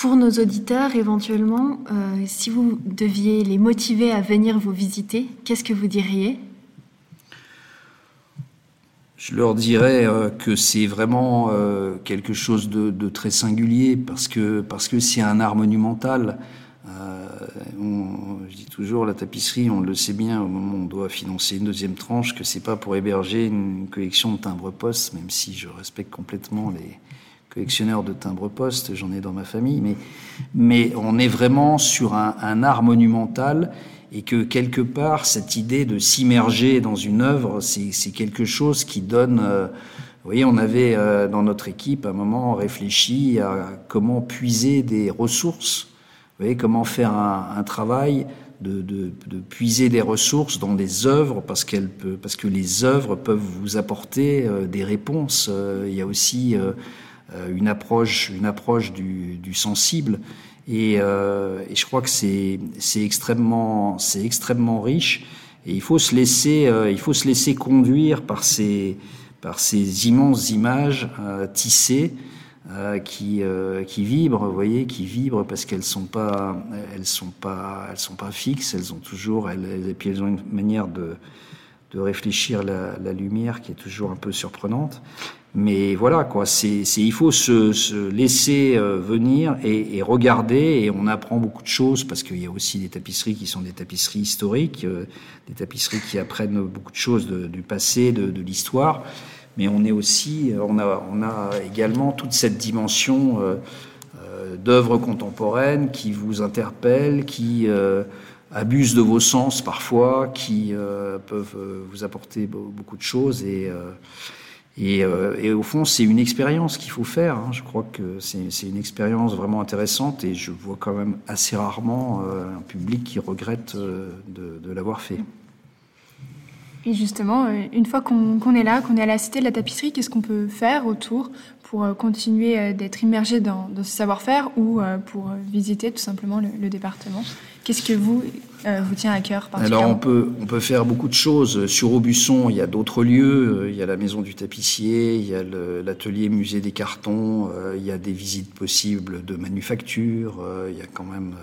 S2: Pour nos auditeurs, éventuellement, euh, si vous deviez les motiver à venir vous visiter, qu'est-ce que vous diriez?
S3: Je leur dirais euh, que c'est vraiment euh, quelque chose de, très singulier parce que parce que c'est un art monumental. Je dis toujours la tapisserie, on le sait bien au moment où on doit financer une deuxième tranche que c'est pas pour héberger une collection de timbres-poste, même si je respecte complètement les collectionneur de timbres-poste, j'en ai dans ma famille, mais, on est vraiment sur un, art monumental et que quelque part, cette idée de s'immerger dans une œuvre, c'est quelque chose qui donne... Euh, vous voyez, on avait euh, dans notre équipe à un moment réfléchi à comment puiser des ressources, voyez, comment faire un, travail de, de, puiser des ressources dans des œuvres parce qu'elles parce que les œuvres peuvent vous apporter euh, des réponses. il y a aussi euh, une approche, une approche du, du sensible. Et, euh, et, je crois que c'est extrêmement, c'est extrêmement riche. Et il faut se laisser, euh, il faut se laisser conduire par ces, par ces immenses images euh, tissées euh, qui, qui vibrent, vous voyez, qui vibrent parce qu'elles sont pas, elles sont pas, elles sont pas fixes. Elles ont toujours, elles, et puis elles ont une manière de, de réfléchir la, la, lumière qui est toujours un peu surprenante. Mais voilà, quoi, c'est, il faut se, se laisser euh, venir et, et, regarder, et on apprend beaucoup de choses parce qu'il y a aussi des tapisseries qui sont des tapisseries historiques, euh, des tapisseries qui apprennent beaucoup de choses de, du passé, de, de l'histoire. Mais on est aussi, on a, on a également toute cette dimension euh, euh d'œuvres contemporaines qui vous interpellent, qui abusent de vos sens parfois, qui peuvent vous apporter beaucoup de choses et euh, au fond, c'est une expérience qu'il faut faire. Hein. Je crois que c'est une expérience vraiment intéressante et je vois quand même assez rarement euh, un public qui regrette euh, de, l'avoir fait.
S1: Et justement, une fois qu'on est là, qu'on est à la Cité de la Tapisserie, qu'est-ce qu'on peut faire autour pour continuer d'être immergé dans, ce savoir-faire ou pour visiter tout simplement le département? Qu'est-ce que vous euh, vous tient à cœur
S3: Alors on peut, on peut faire beaucoup de choses. Sur Aubusson, il y a d'autres lieux. Il y a la maison du tapissier, il y a l'atelier musée des cartons, euh, il y a des visites possibles de manufacture, euh, il y a quand même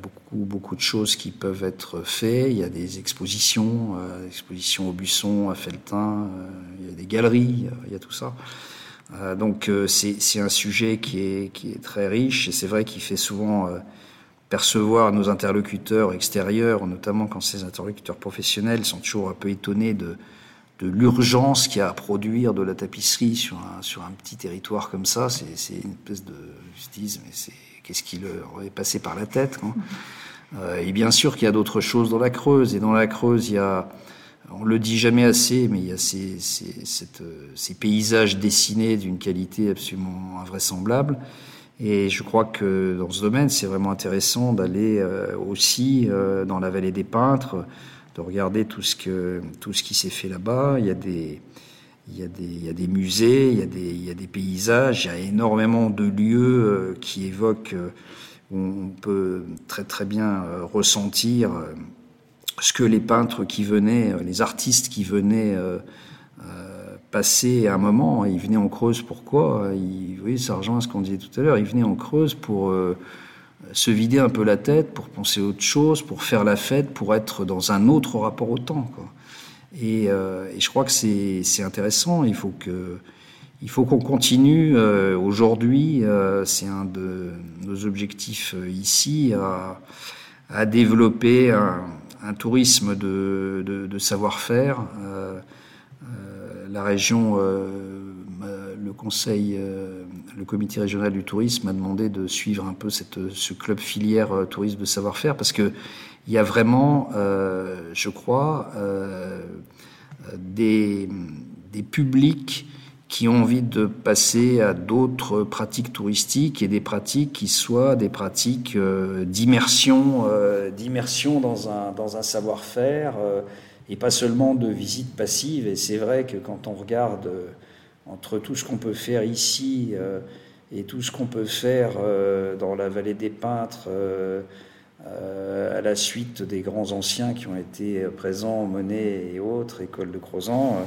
S3: beaucoup, beaucoup de choses qui peuvent être faites. Il y a des expositions, expositions au Buisson, à Feltin, il y a des galeries, il y a tout ça. donc c'est un sujet qui est, très riche et c'est vrai qu'il fait souvent percevoir nos interlocuteurs extérieurs, notamment quand ces interlocuteurs professionnels sont toujours un peu étonnés de, l'urgence qu'il y a à produire de la tapisserie sur un, petit territoire comme ça. C'est une espèce de... Ils mais c'est qu'est-ce qui leur est passé par la tête euh, Et bien sûr qu'il y a d'autres choses dans la Creuse. Et dans la Creuse, il y a... On le dit jamais assez, mais il y a ces, ces paysages dessinés d'une qualité absolument invraisemblable. Et je crois que dans ce domaine, c'est vraiment intéressant d'aller euh, aussi euh, dans la vallée des peintres, de regarder tout ce, tout ce qui s'est fait là-bas. Il y a des, il y, a des, musées, il y a des, paysages, il y a énormément de lieux euh, qui évoquent, où on peut très très bien ressentir ce que les peintres qui venaient, les artistes qui venaient passer un moment. Il venait en Creuse pourquoi il, Oui, ça rejoint ce qu'on disait tout à l'heure. Il venait en Creuse pour euh, se vider un peu la tête, pour penser autre chose, pour faire la fête, pour être dans un autre rapport au temps. Et, euh, et, je crois que c'est intéressant. Il faut faut qu'on continue euh, aujourd'hui. c'est un de nos objectifs ici à, développer un, tourisme de, savoir-faire la région, euh, le conseil, euh, le comité régional du tourisme m'a demandé de suivre un peu ce club filière euh, tourisme de savoir-faire parce que il y a vraiment, je crois, des, des publics qui ont envie de passer à d'autres pratiques touristiques et des pratiques qui soient des pratiques d'immersion, d'immersion dans un, dans un savoir-faire et pas seulement de visite passive. Et c'est vrai que quand on regarde euh, entre tout ce qu'on peut faire ici euh, et tout ce qu'on peut faire euh, dans la vallée des peintres, à la suite des grands anciens qui ont été présents, Monet et autres, École de Crozan,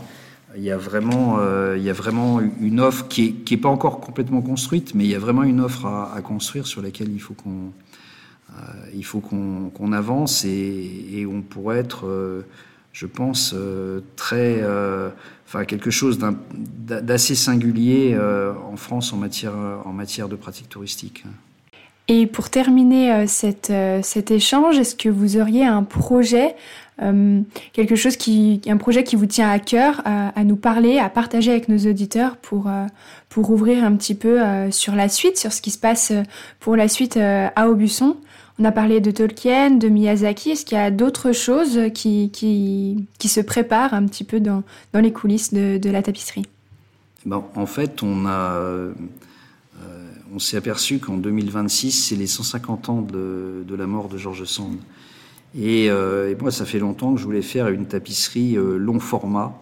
S3: il y a vraiment, il y a vraiment une offre qui n'est pas encore complètement construite, mais il y a vraiment une offre à, construire sur laquelle il faut qu'on avance et, on pourrait être je pense, euh, très, euh, enfin quelque chose d'assez singulier euh, en France en matière, en matière de pratique touristique.
S1: Et pour terminer cette, cet échange, est-ce que vous auriez un projet, quelque chose qui, un projet qui vous tient à cœur à, nous parler, à partager avec nos auditeurs pour, pour ouvrir un petit peu sur la suite, sur ce qui se passe pour la suite à Aubusson? On a parlé de Tolkien, de Miyazaki. Est-ce qu'il y a d'autres choses qui, qui, se préparent un petit peu dans, dans les coulisses de, la tapisserie?
S3: Bon, En fait, on, a, euh, on s'est aperçu qu'en 2026, c'est les 150 ans de, la mort de Georges Sand. Et, euh, et, moi, ça fait longtemps que je voulais faire une tapisserie euh, long format.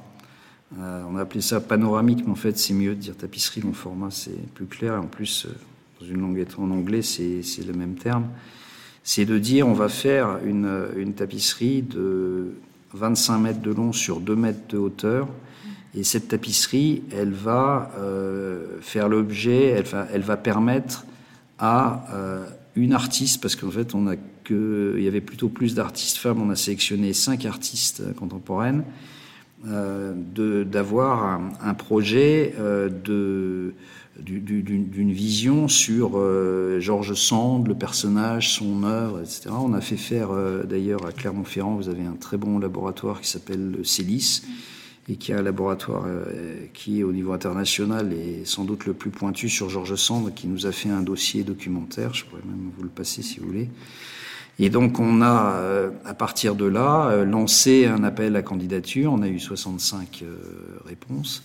S3: on a appelé ça panoramique, mais en fait, c'est mieux de dire tapisserie long format, c'est plus clair. Et en plus, dans une langue en anglais, c'est le même terme c'est de dire on va faire une, tapisserie de 25 mètres de long sur 2 mètres de hauteur. Et cette tapisserie, elle va euh, faire l'objet, elle va, elle va permettre à euh, une artiste, parce qu'en fait, on a que, il y avait plutôt plus d'artistes femmes, on a sélectionné cinq artistes contemporaines, euh, d'avoir un, projet euh, de d'une vision sur euh, Georges Sand, le personnage, son œuvre, etc. On a fait faire, euh, d'ailleurs, à Clermont-Ferrand, vous avez un très bon laboratoire qui s'appelle le et qui est un laboratoire euh, qui, au niveau international, est sans doute le plus pointu sur Georges Sand, qui nous a fait un dossier documentaire, je pourrais même vous le passer si vous voulez. Et donc on a, à partir de là, lancé un appel à candidature, on a eu 65 réponses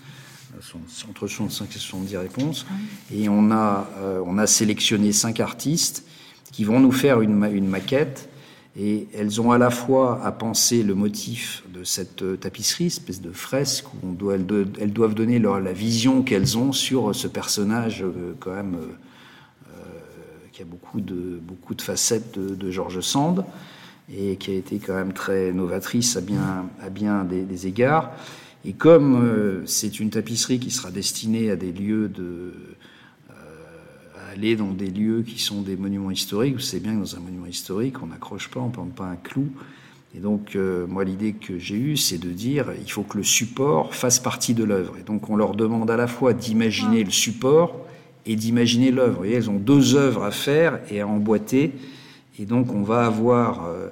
S3: entre 65 et 70 réponses. Et on a, euh, on a sélectionné cinq artistes qui vont nous faire une, une, maquette. Et elles ont à la fois à penser le motif de cette euh, tapisserie, espèce de fresque, où elles, doivent donner leur, la vision qu'elles ont sur ce personnage euh, quand même qui a beaucoup de, beaucoup de facettes de, de Georges Sand et qui a été quand même très novatrice à bien, à bien des, égards. Et comme euh, c'est une tapisserie qui sera destinée à des lieux de, euh, aller dans des lieux qui sont des monuments historiques. Vous savez bien que dans un monument historique, on n'accroche pas, on ne pas un clou. Et donc, euh, moi, l'idée que j'ai eue, c'est de dire, il faut que le support fasse partie de l'œuvre. Et donc, on leur demande à la fois d'imaginer le support et d'imaginer l'œuvre. Vous voyez, elles ont deux œuvres à faire et à emboîter. Et donc, on va avoir, euh,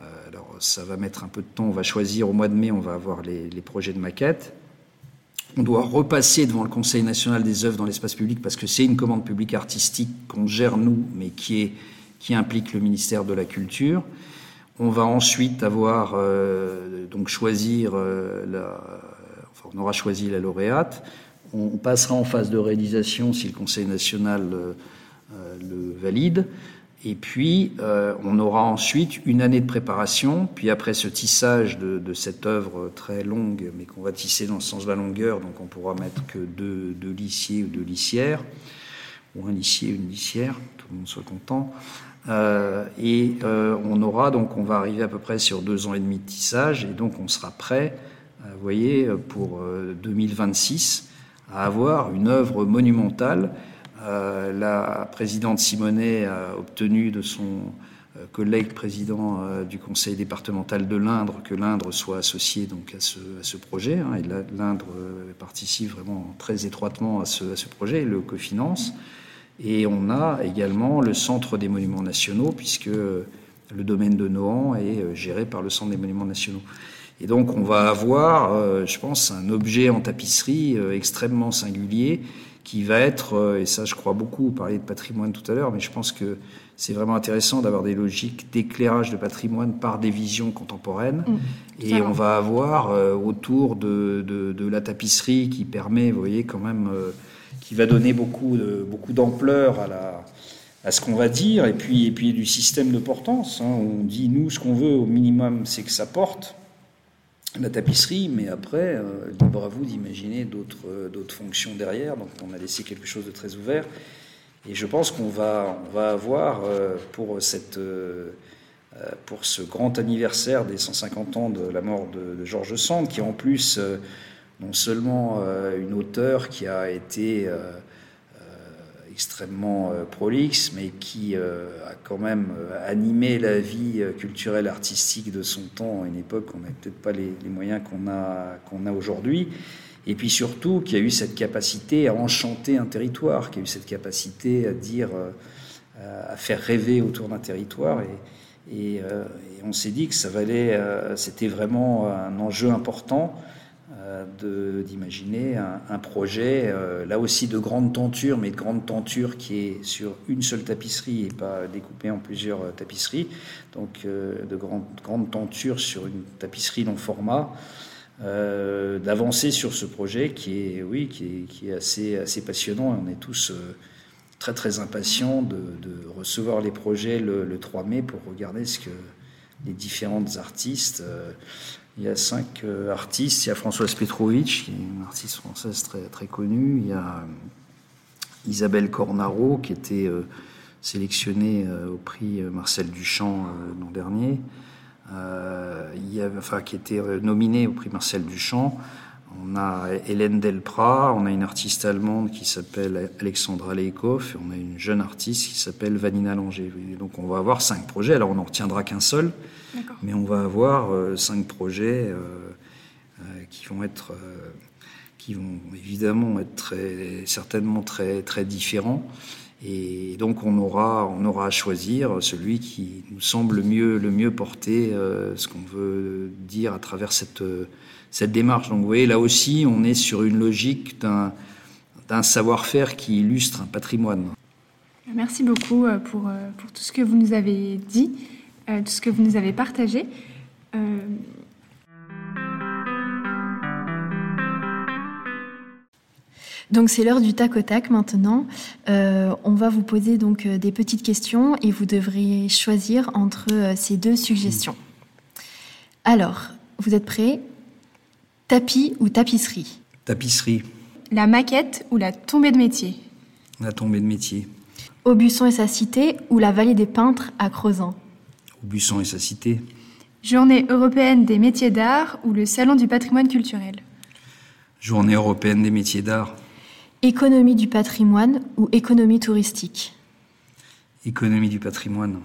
S3: euh, alors ça va mettre un peu de temps, on va choisir au mois de mai, on va avoir les, les projets de maquette. On doit repasser devant le Conseil national des œuvres dans l'espace public parce que c'est une commande publique artistique qu'on gère nous, mais qui, implique le ministère de la Culture. On va ensuite avoir euh, donc choisir euh, la, aura choisi la lauréate. On passera en phase de réalisation si le Conseil national euh, le valide. Et puis, euh, on aura ensuite une année de préparation. Puis après ce tissage de, de cette œuvre très longue, mais qu'on va tisser dans le sens de la longueur, donc on pourra mettre que deux, deux lissiers ou deux lissières, ou un lissier, une lissière, tout le monde soit content. Euh, et euh, on aura donc, on va arriver à peu près sur deux ans et demi de tissage, et donc on sera prêt, euh, vous voyez, pour 2026 à avoir une œuvre monumentale. La présidente Simonet a obtenu de son collègue président du conseil départemental de l'Indre que l'Indre soit associé donc à ce, projet. Hein, et l'Indre participe vraiment très étroitement à ce, à ce projet et le cofinance. Et on a également le Centre des Monuments Nationaux, puisque le domaine de Nohant est euh, géré par le Centre des Monuments Nationaux. Et donc on va avoir, euh, je pense, un objet en tapisserie euh, extrêmement singulier qui va être, et ça je crois beaucoup, vous parliez de patrimoine tout à l'heure, mais je pense que c'est vraiment intéressant d'avoir des logiques d'éclairage de patrimoine par des visions contemporaines. Mmh, et on va avoir autour de, de, de, la tapisserie qui permet, vous voyez, quand même qui va donner beaucoup, de, beaucoup d'ampleur à, la, à ce qu'on va dire, et puis, et puis du système de portance. Hein. On dit, nous, ce qu'on veut au minimum, c'est que ça porte la tapisserie, mais après, euh, libre à vous d'imaginer d'autres, d'autres fonctions derrière. Donc on a laissé quelque chose de très ouvert. Et je pense qu'on va, avoir euh, euh, pour ce grand anniversaire des 150 ans de la mort de, de Georges Sand, qui en plus non seulement euh, une auteure qui a été euh, euh, extrêmement prolixe, mais qui a quand même animé la vie culturelle artistique de son temps à une époque où on n'avait peut-être pas les, moyens qu'on a, qu'on a aujourd'hui. Et puis surtout, qui a eu cette capacité à enchanter un territoire, qui a eu cette capacité à dire, à faire rêver autour d'un territoire. Et, et, et on s'est dit que ça valait, c'était vraiment un enjeu important d'imaginer un, projet, euh, là aussi de grande tenture, mais de grande tenture qui est sur une seule tapisserie et pas découpée en plusieurs euh, tapisseries. Donc euh, de grande, grande tenture sur une tapisserie long format. d'avancer sur ce projet qui est, oui, qui est, qui est assez, assez passionnant. On est tous très très impatients de, recevoir les projets le, le, 3 mai pour regarder ce que les différentes artistes il y a cinq euh, artistes. Il y a Françoise Petrovitch, qui est une artiste française très, très connue. Il y a euh, Isabelle Cornaro, qui était euh, sélectionnée au prix Marcel Duchamp l'an dernier. a, enfin, qui était nominée au prix Marcel Duchamp. On a Hélène Delprat, on a une artiste allemande qui s'appelle Alexandra Leikhoff, et on a une jeune artiste qui s'appelle Vanina Langer. Donc on va avoir cinq projets. Alors on n'en retiendra qu'un seul, mais on va avoir euh, cinq projets euh, euh, qui vont être, qui vont évidemment être très, certainement très très différents. Et donc on aura, on aura à choisir celui qui nous semble le mieux, le mieux porter ce qu'on veut dire à travers cette cette démarche. Donc vous voyez, là aussi, on est sur une logique d'un, savoir-faire qui illustre un patrimoine.
S1: Merci beaucoup euh, pour, euh, pour, tout ce que vous nous avez dit, euh, tout ce que vous nous avez partagé.
S2: Donc c'est l'heure du tac au tac maintenant. on va vous poser donc des petites questions et vous devrez choisir entre ces deux suggestions. Alors, vous êtes prêts? Tapis ou tapisserie?
S3: Tapisserie.
S1: La maquette ou la tombée de métier?
S3: La tombée de métier.
S2: Aubusson et sa cité ou la vallée des peintres à Crozant?
S3: Aubusson et sa cité.
S1: Journée européenne des métiers d'art ou le salon du patrimoine culturel?
S3: Journée européenne des métiers d'art.
S2: Économie du patrimoine ou économie touristique?
S3: Économie du patrimoine.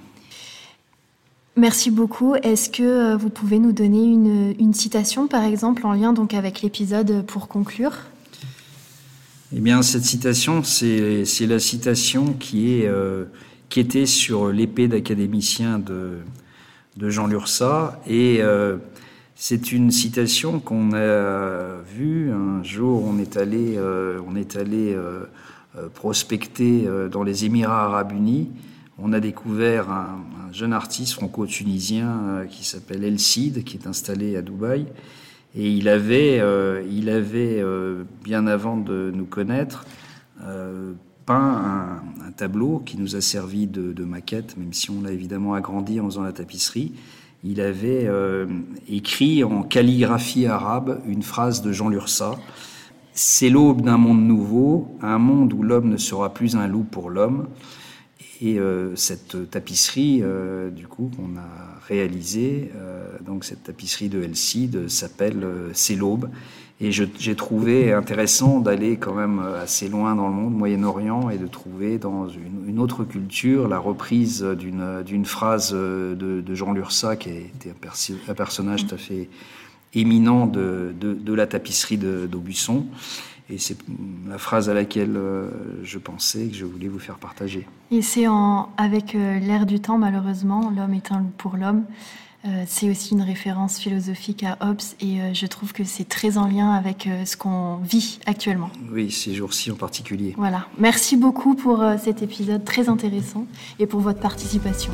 S2: Merci beaucoup. Est-ce que euh, vous pouvez nous donner une, une citation, par exemple, en lien donc avec l'épisode pour conclure?
S3: Eh bien, cette citation, c'est la citation qui, est, euh, qui était sur l'épée d'académicien de, de Jean Lursa. Et euh, c'est une citation qu'on a vue un jour, on est allé, euh, on est allé euh, euh, prospecter euh, dans les Émirats arabes unis on a découvert un, un jeune artiste franco-tunisien euh, qui s'appelle El Cid, qui est installé à Dubaï. Et il avait, euh, il avait euh, bien avant de nous connaître, euh, peint un, un, tableau qui nous a servi de, de, maquette, même si on l'a évidemment agrandi en faisant la tapisserie. Il avait euh, écrit en calligraphie arabe une phrase de Jean Lursa. C'est l'aube d'un monde nouveau, un monde où l'homme ne sera plus un loup pour l'homme. Et euh, cette tapisserie, euh, du coup, qu'on a réalisée, donc cette tapisserie de Elcide s'appelle euh, C'est l'aube. Et j'ai trouvé intéressant d'aller quand même assez loin dans le monde, Moyen-Orient, et de trouver dans une, autre culture la reprise d'une phrase de, de, Jean Lursa, qui été un, perso un personnage tout à fait éminent de, la tapisserie d'Aubusson. Et c'est la phrase à laquelle euh, je pensais que je voulais vous faire partager.
S2: Et c'est avec euh, l'ère du temps, malheureusement, l'homme est pour l'homme. Euh, c'est aussi une référence philosophique à Hobbes et euh, je trouve que c'est très en lien avec euh, ce qu'on vit actuellement.
S3: Oui, ces jours-ci en particulier.
S2: Voilà. Merci beaucoup pour cet épisode très intéressant et pour votre participation.